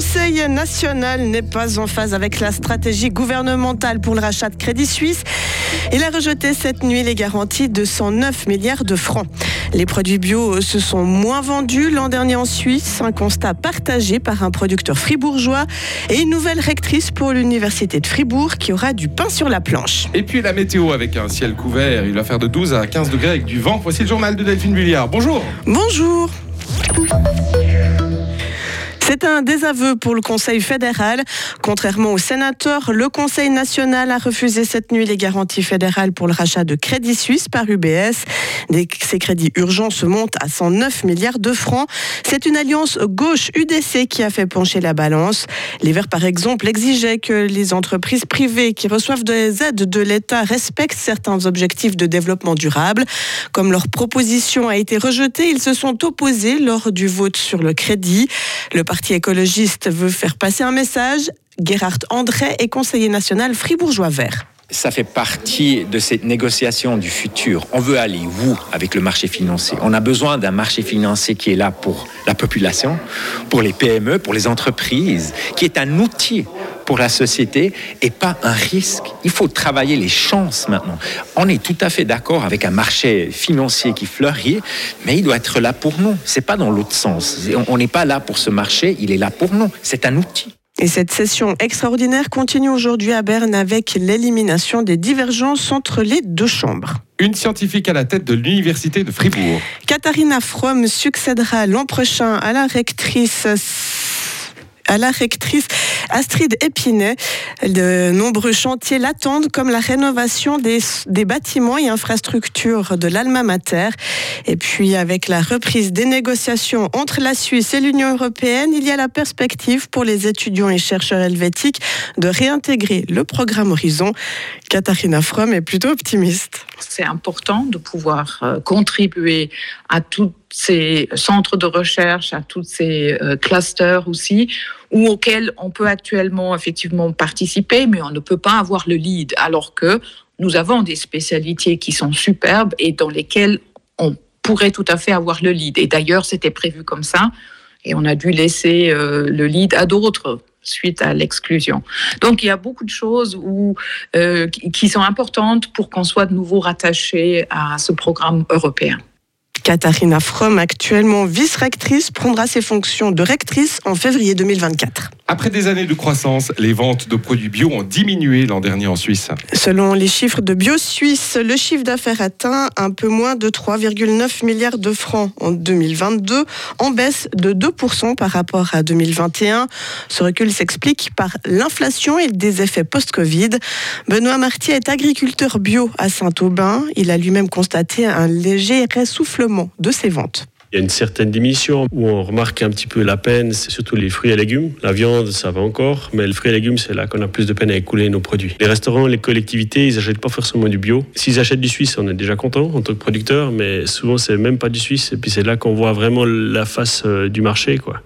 Conseil national n'est pas en phase avec la stratégie gouvernementale pour le rachat de Crédit Suisse. Il a rejeté cette nuit les garanties de 109 milliards de francs. Les produits bio se sont moins vendus l'an dernier en Suisse, un constat partagé par un producteur fribourgeois et une nouvelle rectrice pour l'université de Fribourg qui aura du pain sur la planche. Et puis la météo avec un ciel couvert, il va faire de 12 à 15 degrés avec du vent. Voici le journal de Delphine Bulliard. Bonjour. Bonjour. C'est un désaveu pour le Conseil fédéral. Contrairement aux sénateurs, le Conseil national a refusé cette nuit les garanties fédérales pour le rachat de Crédit Suisse par UBS. Ces crédits urgents se montent à 109 milliards de francs. C'est une alliance gauche-UDC qui a fait pencher la balance. Les Verts, par exemple, exigeaient que les entreprises privées qui reçoivent des aides de l'État respectent certains objectifs de développement durable. Comme leur proposition a été rejetée, ils se sont opposés lors du vote sur le crédit. Le Parti écologiste veut faire passer un message. Gerhard André est conseiller national fribourgeois vert ça fait partie de cette négociation du futur. On veut aller où avec le marché financier? On a besoin d'un marché financier qui est là pour la population, pour les PME, pour les entreprises, qui est un outil pour la société et pas un risque. Il faut travailler les chances maintenant. On est tout à fait d'accord avec un marché financier qui fleurit, mais il doit être là pour nous. C'est pas dans l'autre sens. On n'est pas là pour ce marché, il est là pour nous. C'est un outil. Et cette session extraordinaire continue aujourd'hui à Berne avec l'élimination des divergences entre les deux chambres. Une scientifique à la tête de l'Université de Fribourg. Katharina Fromm succédera l'an prochain à la rectrice à la rectrice Astrid Épinay. De nombreux chantiers l'attendent, comme la rénovation des, bâtiments et infrastructures de l'Alma Mater. Et puis, avec la reprise des négociations entre la Suisse et l'Union européenne, il y a la perspective pour les étudiants et chercheurs helvétiques de réintégrer le programme Horizon. Katharina Fromm est plutôt optimiste. C'est important de pouvoir euh, contribuer à tous ces centres de recherche, à tous ces euh, clusters aussi, ou auxquels on peut actuellement effectivement participer, mais on ne peut pas avoir le lead, alors que nous avons des spécialités qui sont superbes et dans lesquelles on pourrait tout à fait avoir le lead. Et d'ailleurs, c'était prévu comme ça, et on a dû laisser euh, le lead à d'autres suite à l'exclusion. Donc il y a beaucoup de choses où, euh, qui sont importantes pour qu'on soit de nouveau rattaché à ce programme européen. Katharina Fromm, actuellement vice-rectrice, prendra ses fonctions de rectrice en février 2024. Après des années de croissance, les ventes de produits bio ont diminué l'an dernier en Suisse. Selon les chiffres de Bio Suisse, le chiffre d'affaires atteint un peu moins de 3,9 milliards de francs en 2022, en baisse de 2% par rapport à 2021. Ce recul s'explique par l'inflation et des effets post-Covid. Benoît Martier est agriculteur bio à Saint-Aubin. Il a lui-même constaté un léger de ses ventes. Il y a une certaine diminution où on remarque un petit peu la peine, c'est surtout les fruits et légumes. La viande, ça va encore, mais les fruits et légumes, c'est là qu'on a plus de peine à écouler nos produits. Les restaurants, les collectivités, ils n'achètent pas forcément du bio. S'ils achètent du suisse, on est déjà content en tant que producteur, mais souvent, c'est même pas du suisse. Et puis, c'est là qu'on voit vraiment la face euh, du marché, quoi.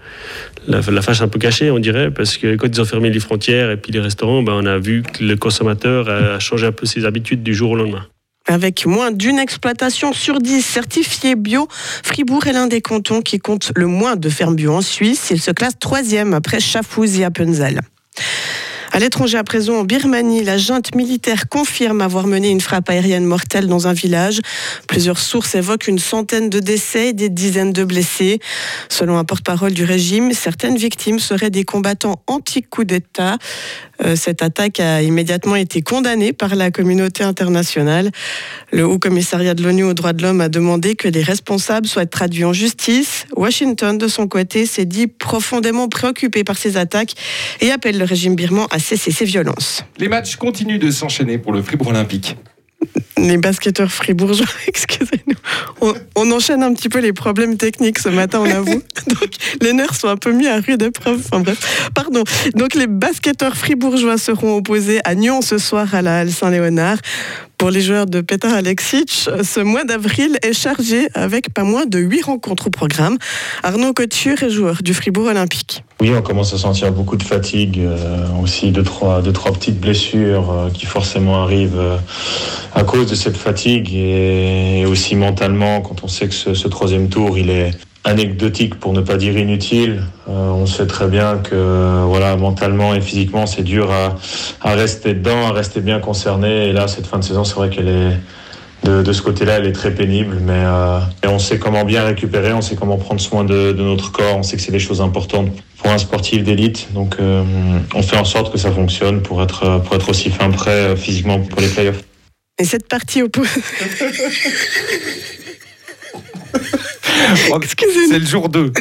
La, face un peu cachée, on dirait, parce que quand ils ont fermé les frontières et puis les restaurants, ben, on a vu que le consommateur a changé un peu ses habitudes du jour au lendemain. Avec moins d'une exploitation sur dix certifiée bio, Fribourg est l'un des cantons qui compte le moins de fermes bio en Suisse. Il se classe troisième après Schaffhouse et Appenzell. À l'étranger à présent, en Birmanie, la junte militaire confirme avoir mené une frappe aérienne mortelle dans un village. Plusieurs sources évoquent une centaine de décès et des dizaines de blessés. Selon un porte-parole du régime, certaines victimes seraient des combattants anti-coup d'État. Euh, cette attaque a immédiatement été condamnée par la communauté internationale. Le Haut Commissariat de l'ONU aux droits de l'homme a demandé que les responsables soient traduits en justice. Washington, de son côté, s'est dit profondément préoccupé par ces attaques et appelle le régime birman à cesser ses violences. Les matchs continuent de s'enchaîner pour le Fribourg Olympique les basketteurs fribourgeois, excusez-nous. On, enchaîne un petit peu les problèmes techniques ce matin, on avoue. Donc, les nerfs sont un peu mis à rude épreuve. Enfin bref, pardon. Donc, les basketteurs fribourgeois seront opposés à Nyon ce soir à la Halle Saint-Léonard. Pour les joueurs de Petar Alexic, ce mois d'avril est chargé avec pas moins de 8 rencontres au programme. Arnaud Couture est joueur du Fribourg Olympique. Oui, on commence à sentir beaucoup de fatigue, euh, aussi deux trois, deux, trois petites blessures euh, qui forcément arrivent euh, à cause de cette fatigue et, aussi mentalement quand on sait que ce, troisième tour, il est, anecdotique pour ne pas dire inutile. Euh, on sait très bien que voilà mentalement et physiquement c'est dur à, à, rester dedans, à rester bien concerné. Et là cette fin de saison c'est vrai qu'elle est de, de, ce côté-là elle est très pénible, mais euh, on sait comment bien récupérer, on sait comment prendre soin de, de notre corps, on sait que c'est des choses importantes pour un sportif d'élite. Donc euh, on fait en sorte que ça fonctionne pour être pour être aussi fin prêt physiquement pour les playoffs. Et cette partie opposée. C'est le jour 2.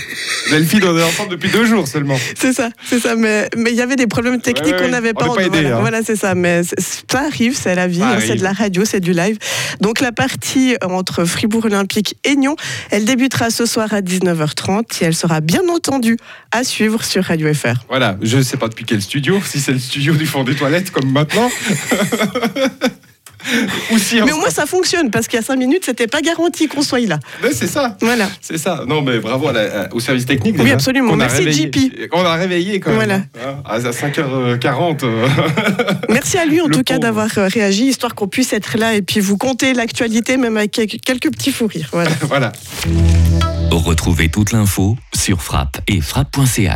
Delphine, on est ensemble depuis deux jours seulement. C'est ça, c'est ça. Mais il y avait des problèmes techniques qu'on n'avait pas. On pas aidé, voilà, hein. voilà c'est ça. Mais ça arrive, c'est la vie, hein, c'est de la radio, c'est du live. Donc la partie entre Fribourg Olympique et Nyon, elle débutera ce soir à 19h30 et elle sera bien entendu à suivre sur Radio FR. Voilà, je ne sais pas depuis quel studio, si c'est le studio du fond des toilettes comme maintenant. Si mais au moins ça fonctionne parce qu'il y a 5 minutes c'était pas garanti qu'on soit là. C'est ça. Voilà. C'est ça. Non mais bravo à la, au service technique. Déjà, oui absolument. Merci JP. On a réveillé quand même. Voilà. Hein, à 5h40. Merci à lui en Le tout cas d'avoir réagi histoire qu'on puisse être là et puis vous compter l'actualité même avec quelques petits fous rires. Voilà. voilà. Retrouvez toute l'info sur frappe et frappe.ch.